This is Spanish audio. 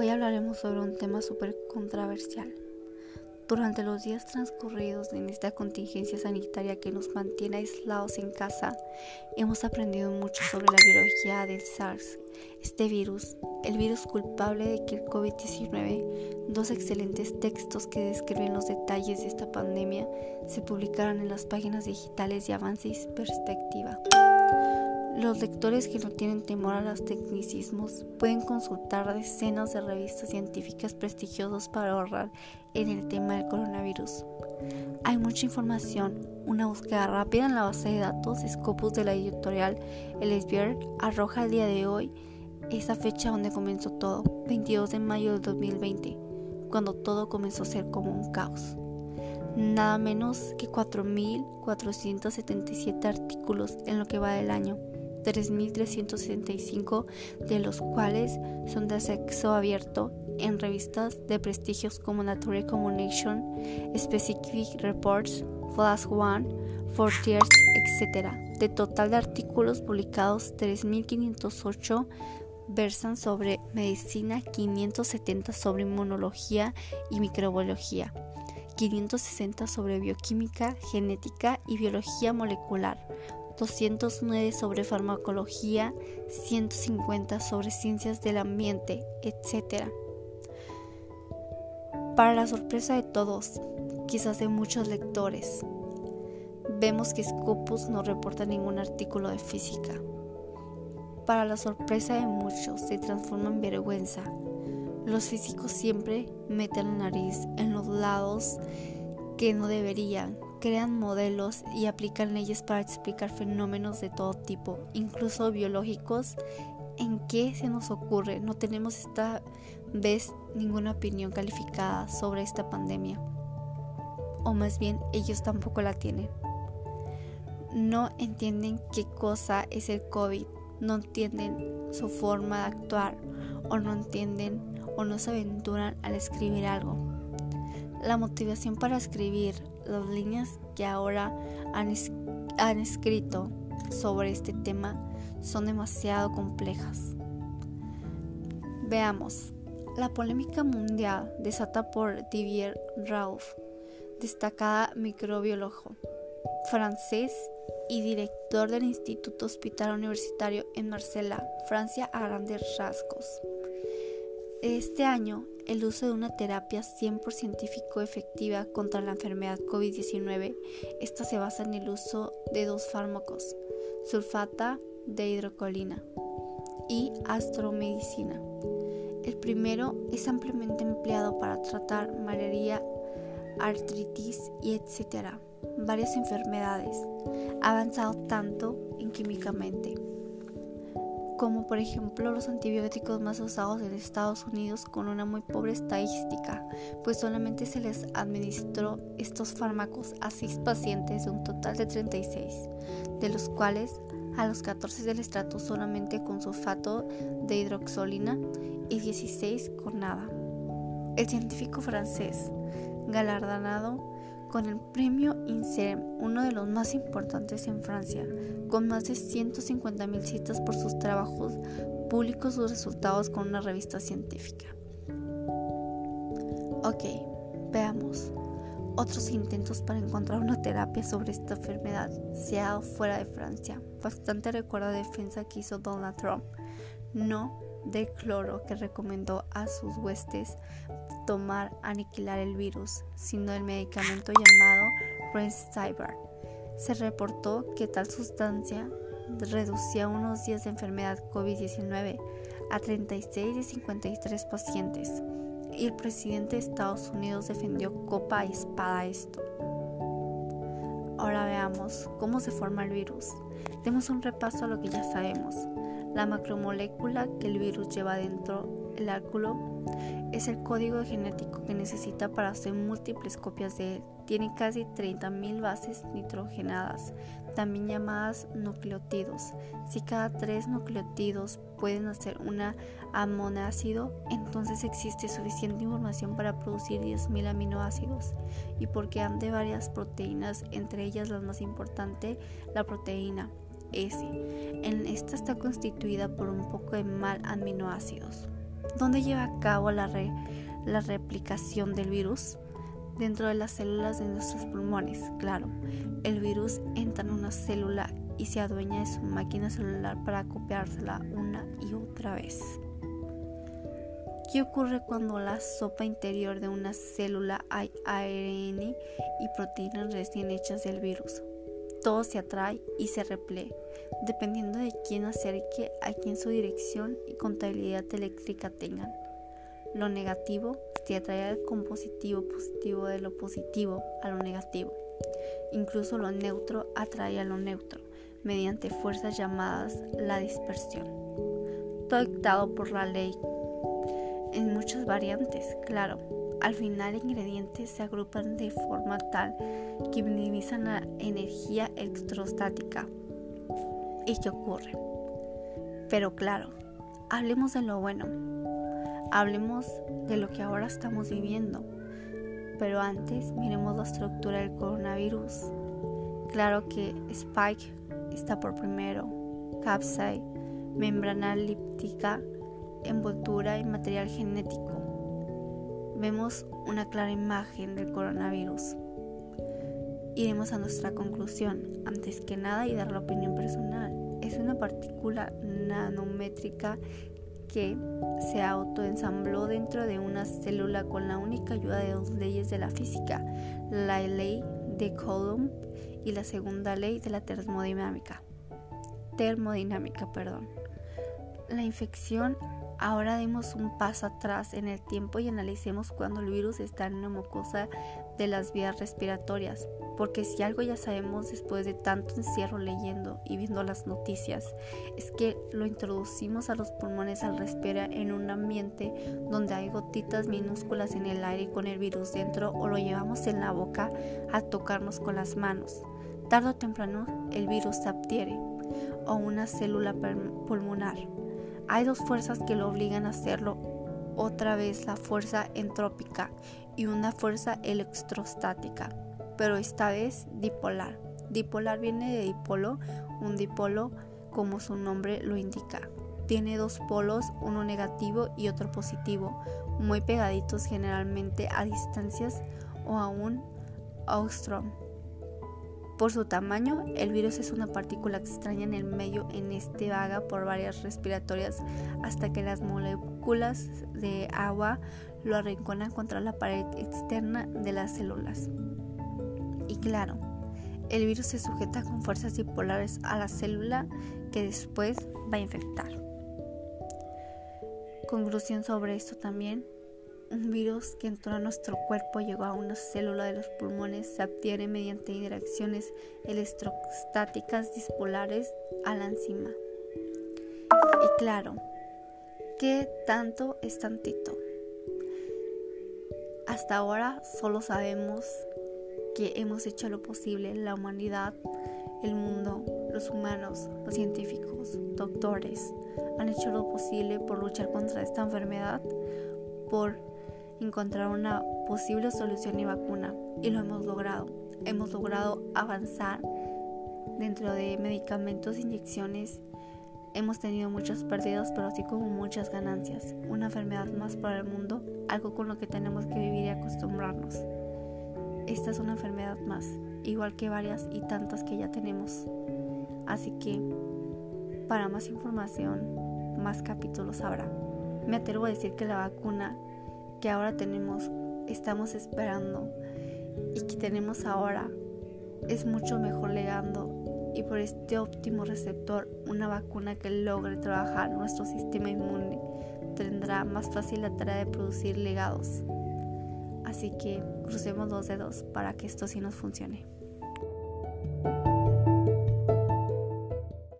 Hoy hablaremos sobre un tema súper controversial. Durante los días transcurridos en esta contingencia sanitaria que nos mantiene aislados en casa, hemos aprendido mucho sobre la biología del SARS, este virus, el virus culpable de que el COVID-19, dos excelentes textos que describen los detalles de esta pandemia, se publicaron en las páginas digitales de Avances Perspectiva. Los lectores que no tienen temor a los tecnicismos pueden consultar decenas de revistas científicas prestigiosas para ahorrar en el tema del coronavirus. Hay mucha información. Una búsqueda rápida en la base de datos Scopus de la editorial Elsevier arroja el día de hoy esa fecha donde comenzó todo, 22 de mayo del 2020, cuando todo comenzó a ser como un caos. Nada menos que 4.477 artículos en lo que va del año 3.365 de los cuales son de acceso abierto en revistas de prestigios como Nature Communication, Specific Reports, Flash One, Fortiers, etc. De total de artículos publicados, 3.508 versan sobre medicina, 570 sobre inmunología y microbiología, 560 sobre bioquímica, genética y biología molecular, 209 sobre farmacología, 150 sobre ciencias del ambiente, etc. Para la sorpresa de todos, quizás de muchos lectores, vemos que Scopus no reporta ningún artículo de física. Para la sorpresa de muchos, se transforma en vergüenza. Los físicos siempre meten la nariz en los lados que no deberían, crean modelos y aplican leyes para explicar fenómenos de todo tipo, incluso biológicos. ¿En qué se nos ocurre? No tenemos esta vez ninguna opinión calificada sobre esta pandemia. O más bien, ellos tampoco la tienen. No entienden qué cosa es el COVID, no entienden su forma de actuar o no entienden o no se aventuran al escribir algo. La motivación para escribir las líneas que ahora han, escrito sobre este tema son demasiado complejas. Veamos. La polémica mundial desata por Didier Raouf, destacada microbiólogo francés y director del Instituto Hospital Universitario en Marsella, Francia, a grandes rasgos. Este año, el uso de una terapia 100% científico efectiva contra la enfermedad COVID-19. Esta se basa en el uso de dos fármacos, sulfata de hidrocolina y astromedicina. El primero es ampliamente empleado para tratar malaria, artritis y etcétera, varias enfermedades, avanzado tanto en químicamente como por ejemplo los antibióticos más usados en Estados Unidos con una muy pobre estadística, pues solamente se les administró estos fármacos a 6 pacientes de un total de 36, de los cuales a los 14 se les trató solamente con sulfato de hidroxolina y 16 con nada. El científico francés, galardonado con el premio INSERM, uno de los más importantes en Francia, con más de 150.000 citas por sus trabajos, publicó sus resultados con una revista científica. Ok, veamos. Otros intentos para encontrar una terapia sobre esta enfermedad se ha dado fuera de Francia. Bastante recuerda la defensa que hizo Donald Trump. No de cloro que recomendó a sus huestes tomar aniquilar el virus, sino el medicamento llamado Remdesivir. Se reportó que tal sustancia reducía unos días de enfermedad COVID-19 a 36 de 53 pacientes y el presidente de Estados Unidos defendió copa y espada esto. Ahora veamos cómo se forma el virus. Demos un repaso a lo que ya sabemos. La macromolécula que el virus lleva dentro el áculo es el código genético que necesita para hacer múltiples copias de él. Tiene casi 30.000 bases nitrogenadas, también llamadas nucleótidos. Si cada tres nucleótidos pueden hacer un aminoácido, entonces existe suficiente información para producir 10.000 aminoácidos. Y porque han de varias proteínas, entre ellas la más importante, la proteína S. En esta está constituida por un poco de mal aminoácidos. ¿Dónde lleva a cabo la, la replicación del virus? Dentro de las células de nuestros pulmones, claro. El virus entra en una célula y se adueña de su máquina celular para copiársela una y otra vez. ¿Qué ocurre cuando la sopa interior de una célula hay ARN y proteínas recién hechas del virus? Todo se atrae y se replee, dependiendo de quién acerque a quien su dirección y contabilidad eléctrica tengan. Lo negativo se atrae al compositivo positivo de lo positivo a lo negativo. Incluso lo neutro atrae a lo neutro mediante fuerzas llamadas la dispersión. Todo dictado por la ley en muchas variantes, claro. Al final ingredientes se agrupan de forma tal que minimizan la energía electrostática. ¿Y qué ocurre? Pero claro, hablemos de lo bueno. Hablemos de lo que ahora estamos viviendo. Pero antes miremos la estructura del coronavirus. Claro que Spike está por primero, capside, membrana líptica, envoltura y material genético. Vemos una clara imagen del coronavirus. Iremos a nuestra conclusión, antes que nada y dar la opinión personal. Es una partícula nanométrica que se autoensambló dentro de una célula con la única ayuda de dos leyes de la física, la ley de Coulomb y la segunda ley de la termodinámica. Termodinámica, perdón. La infección Ahora demos un paso atrás en el tiempo y analicemos cuando el virus está en una mucosa de las vías respiratorias, porque si algo ya sabemos después de tanto encierro leyendo y viendo las noticias, es que lo introducimos a los pulmones al respirar en un ambiente donde hay gotitas minúsculas en el aire con el virus dentro o lo llevamos en la boca a tocarnos con las manos. Tardo o temprano el virus se adhiere o una célula pulmonar hay dos fuerzas que lo obligan a hacerlo. Otra vez la fuerza entrópica y una fuerza electrostática, pero esta vez dipolar. Dipolar viene de dipolo, un dipolo como su nombre lo indica. Tiene dos polos, uno negativo y otro positivo, muy pegaditos generalmente a distancias o a un. Por su tamaño, el virus es una partícula extraña en el medio en este vaga por varias respiratorias hasta que las moléculas de agua lo arrinconan contra la pared externa de las células. Y claro, el virus se sujeta con fuerzas dipolares a la célula que después va a infectar. Conclusión sobre esto también, un virus que entró a nuestro cuerpo llegó a una célula de los pulmones, se adhiere mediante interacciones electrostáticas dispolares a la enzima. Y claro, ¿qué tanto es tantito? Hasta ahora solo sabemos que hemos hecho lo posible, la humanidad, el mundo, los humanos, los científicos, doctores, han hecho lo posible por luchar contra esta enfermedad, por encontrar una posible solución y vacuna y lo hemos logrado. Hemos logrado avanzar dentro de medicamentos, inyecciones. Hemos tenido muchas pérdidas, pero así como muchas ganancias. Una enfermedad más para el mundo, algo con lo que tenemos que vivir y acostumbrarnos. Esta es una enfermedad más, igual que varias y tantas que ya tenemos. Así que, para más información, más capítulos habrá. Me atrevo a decir que la vacuna que ahora tenemos, estamos esperando y que tenemos ahora es mucho mejor legando y por este óptimo receptor una vacuna que logre trabajar nuestro sistema inmune tendrá más fácil la tarea de producir legados. Así que crucemos los dedos para que esto sí nos funcione.